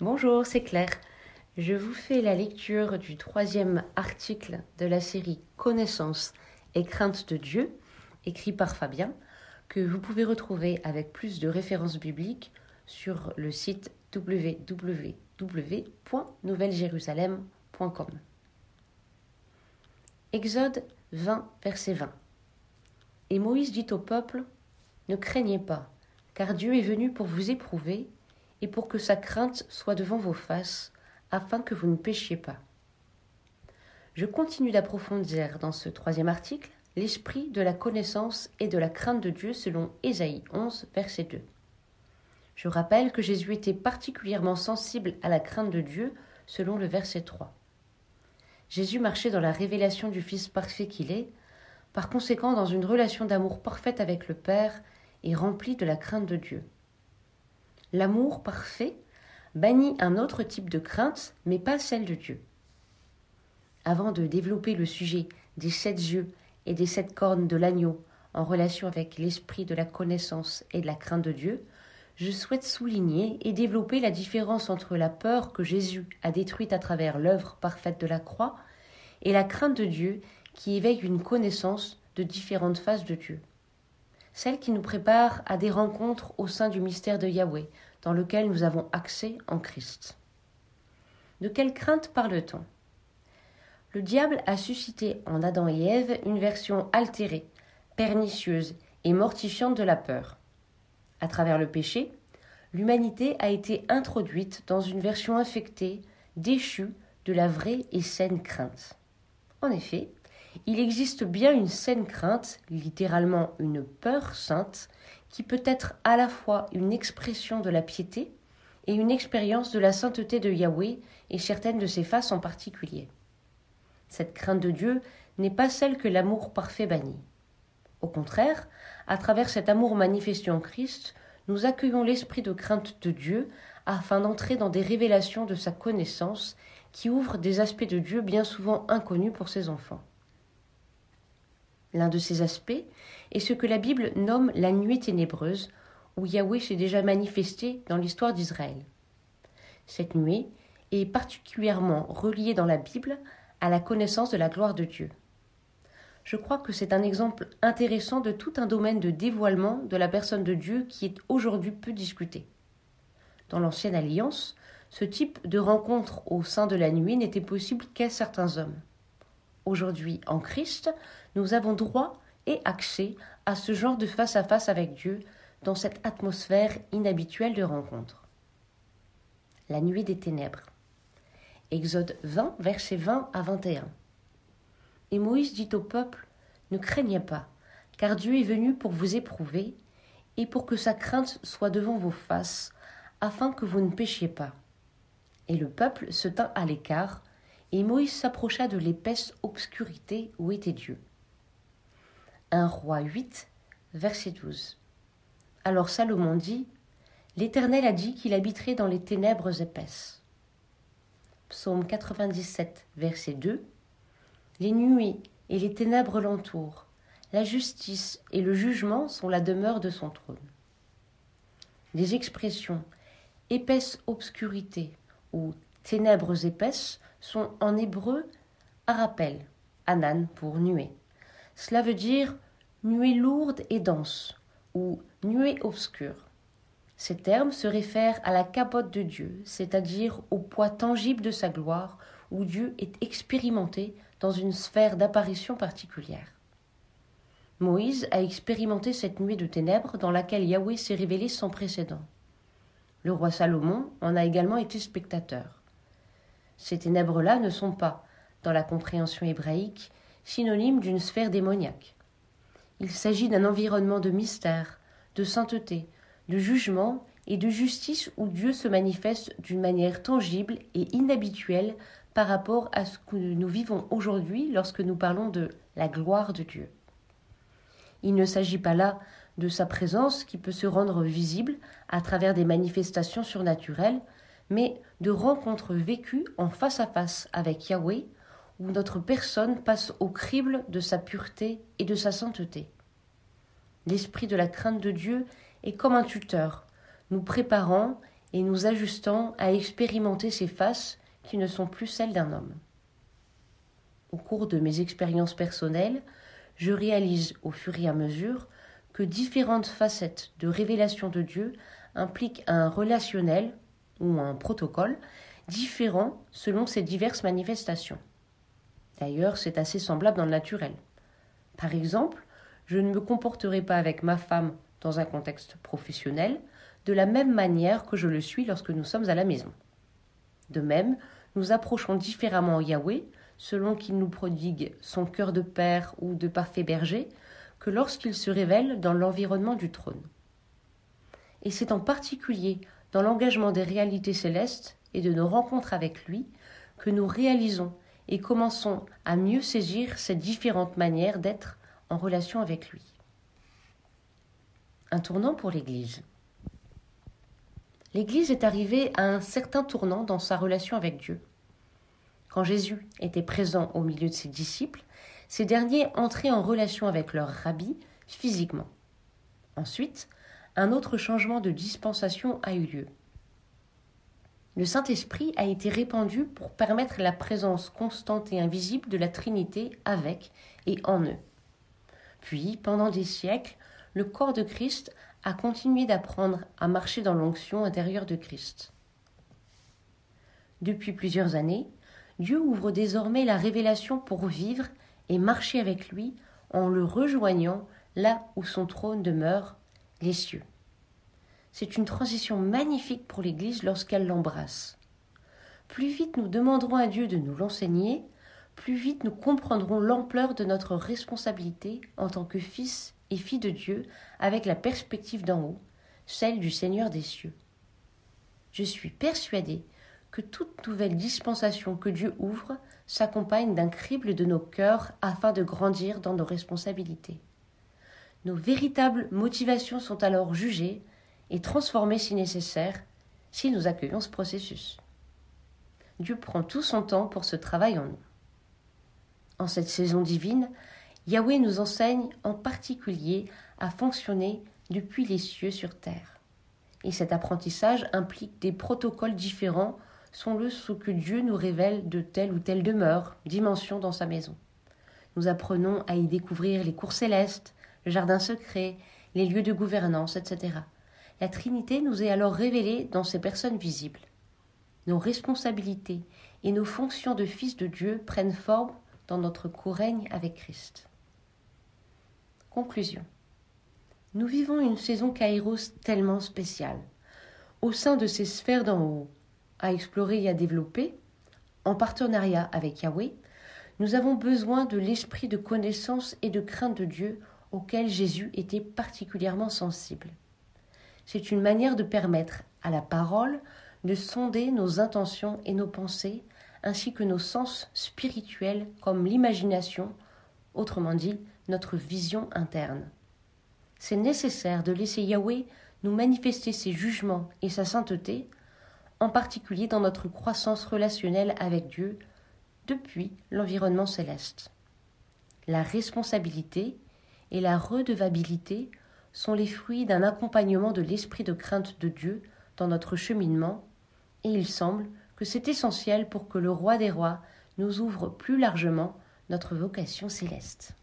Bonjour, c'est Claire. Je vous fais la lecture du troisième article de la série Connaissance et crainte de Dieu, écrit par Fabien, que vous pouvez retrouver avec plus de références bibliques sur le site www.nouvellejerusalem.com. Exode 20, verset 20. Et Moïse dit au peuple Ne craignez pas, car Dieu est venu pour vous éprouver et pour que sa crainte soit devant vos faces, afin que vous ne péchiez pas. Je continue d'approfondir dans ce troisième article l'esprit de la connaissance et de la crainte de Dieu selon Ésaïe 11, verset 2. Je rappelle que Jésus était particulièrement sensible à la crainte de Dieu selon le verset 3. Jésus marchait dans la révélation du Fils parfait qu'il est, par conséquent dans une relation d'amour parfaite avec le Père et remplie de la crainte de Dieu. L'amour parfait bannit un autre type de crainte, mais pas celle de Dieu. Avant de développer le sujet des sept yeux et des sept cornes de l'agneau en relation avec l'esprit de la connaissance et de la crainte de Dieu, je souhaite souligner et développer la différence entre la peur que Jésus a détruite à travers l'œuvre parfaite de la croix et la crainte de Dieu qui éveille une connaissance de différentes phases de Dieu celle qui nous prépare à des rencontres au sein du mystère de Yahweh, dans lequel nous avons accès en Christ. De quelle crainte parle-t-on? Le diable a suscité en Adam et Ève une version altérée, pernicieuse et mortifiante de la peur. À travers le péché, l'humanité a été introduite dans une version infectée, déchue de la vraie et saine crainte. En effet, il existe bien une saine crainte, littéralement une peur sainte, qui peut être à la fois une expression de la piété et une expérience de la sainteté de Yahweh et certaines de ses faces en particulier. Cette crainte de Dieu n'est pas celle que l'amour parfait bannit. Au contraire, à travers cet amour manifesté en Christ, nous accueillons l'esprit de crainte de Dieu afin d'entrer dans des révélations de sa connaissance qui ouvrent des aspects de Dieu bien souvent inconnus pour ses enfants. L'un de ces aspects est ce que la Bible nomme la nuit ténébreuse, où Yahweh s'est déjà manifesté dans l'histoire d'Israël. Cette nuit est particulièrement reliée dans la Bible à la connaissance de la gloire de Dieu. Je crois que c'est un exemple intéressant de tout un domaine de dévoilement de la personne de Dieu qui est aujourd'hui peu discuté. Dans l'Ancienne Alliance, ce type de rencontre au sein de la nuit n'était possible qu'à certains hommes. Aujourd'hui, en Christ, nous avons droit et accès à ce genre de face-à-face avec Dieu dans cette atmosphère inhabituelle de rencontre. La nuit des ténèbres. Exode 20, versets 20 à 21. Et Moïse dit au peuple Ne craignez pas, car Dieu est venu pour vous éprouver et pour que sa crainte soit devant vos faces, afin que vous ne péchiez pas. Et le peuple se tint à l'écart, et Moïse s'approcha de l'épaisse obscurité où était Dieu. 1 roi 8, verset 12. Alors Salomon dit L'Éternel a dit qu'il habiterait dans les ténèbres épaisses. Psaume 97, verset 2. Les nuits et les ténèbres l'entourent. La justice et le jugement sont la demeure de son trône. Les expressions épaisse obscurité ou ténèbres épaisses sont en hébreu arapel, anan pour nuée. Cela veut dire nuée lourde et dense ou nuée obscure. Ces termes se réfèrent à la capote de Dieu, c'est-à-dire au poids tangible de sa gloire, où Dieu est expérimenté dans une sphère d'apparition particulière. Moïse a expérimenté cette nuée de ténèbres dans laquelle Yahweh s'est révélé sans précédent. Le roi Salomon en a également été spectateur. Ces ténèbres-là ne sont pas, dans la compréhension hébraïque, synonymes d'une sphère démoniaque. Il s'agit d'un environnement de mystère, de sainteté, de jugement et de justice où Dieu se manifeste d'une manière tangible et inhabituelle par rapport à ce que nous vivons aujourd'hui lorsque nous parlons de la gloire de Dieu. Il ne s'agit pas là de sa présence qui peut se rendre visible à travers des manifestations surnaturelles, mais de rencontres vécues en face à face avec Yahweh, où notre personne passe au crible de sa pureté et de sa sainteté. L'esprit de la crainte de Dieu est comme un tuteur, nous préparant et nous ajustant à expérimenter ces faces qui ne sont plus celles d'un homme. Au cours de mes expériences personnelles, je réalise au fur et à mesure que différentes facettes de révélation de Dieu impliquent un relationnel ou un protocole différent selon ces diverses manifestations. D'ailleurs, c'est assez semblable dans le naturel. Par exemple, je ne me comporterai pas avec ma femme dans un contexte professionnel de la même manière que je le suis lorsque nous sommes à la maison. De même, nous approchons différemment Yahweh selon qu'il nous prodigue son cœur de père ou de parfait berger que lorsqu'il se révèle dans l'environnement du trône. Et c'est en particulier dans l'engagement des réalités célestes et de nos rencontres avec lui que nous réalisons et commençons à mieux saisir ces différentes manières d'être en relation avec lui. Un tournant pour l'Église. L'Église est arrivée à un certain tournant dans sa relation avec Dieu. Quand Jésus était présent au milieu de ses disciples, ces derniers entraient en relation avec leur rabbi physiquement. Ensuite, un autre changement de dispensation a eu lieu. Le Saint-Esprit a été répandu pour permettre la présence constante et invisible de la Trinité avec et en eux. Puis, pendant des siècles, le corps de Christ a continué d'apprendre à marcher dans l'onction intérieure de Christ. Depuis plusieurs années, Dieu ouvre désormais la révélation pour vivre et marcher avec lui en le rejoignant là où son trône demeure, les cieux. C'est une transition magnifique pour l'Église lorsqu'elle l'embrasse. Plus vite nous demanderons à Dieu de nous l'enseigner, plus vite nous comprendrons l'ampleur de notre responsabilité en tant que fils et filles de Dieu avec la perspective d'en haut, celle du Seigneur des cieux. Je suis persuadé que toute nouvelle dispensation que Dieu ouvre s'accompagne d'un crible de nos cœurs afin de grandir dans nos responsabilités. Nos véritables motivations sont alors jugées et transformer si nécessaire si nous accueillons ce processus. Dieu prend tout son temps pour ce travail en nous. En cette saison divine, Yahweh nous enseigne en particulier à fonctionner depuis les cieux sur terre. Et cet apprentissage implique des protocoles différents sont-le ce que Dieu nous révèle de telle ou telle demeure, dimension dans sa maison. Nous apprenons à y découvrir les cours célestes, le jardin secret, les lieux de gouvernance, etc. La Trinité nous est alors révélée dans ces personnes visibles. Nos responsabilités et nos fonctions de fils de Dieu prennent forme dans notre co-règne avec Christ. Conclusion. Nous vivons une saison Kairos tellement spéciale. Au sein de ces sphères d'en haut, à explorer et à développer, en partenariat avec Yahweh, nous avons besoin de l'esprit de connaissance et de crainte de Dieu auquel Jésus était particulièrement sensible. C'est une manière de permettre à la parole de sonder nos intentions et nos pensées, ainsi que nos sens spirituels comme l'imagination, autrement dit notre vision interne. C'est nécessaire de laisser Yahweh nous manifester ses jugements et sa sainteté, en particulier dans notre croissance relationnelle avec Dieu depuis l'environnement céleste. La responsabilité et la redevabilité sont les fruits d'un accompagnement de l'esprit de crainte de Dieu dans notre cheminement, et il semble que c'est essentiel pour que le roi des rois nous ouvre plus largement notre vocation céleste.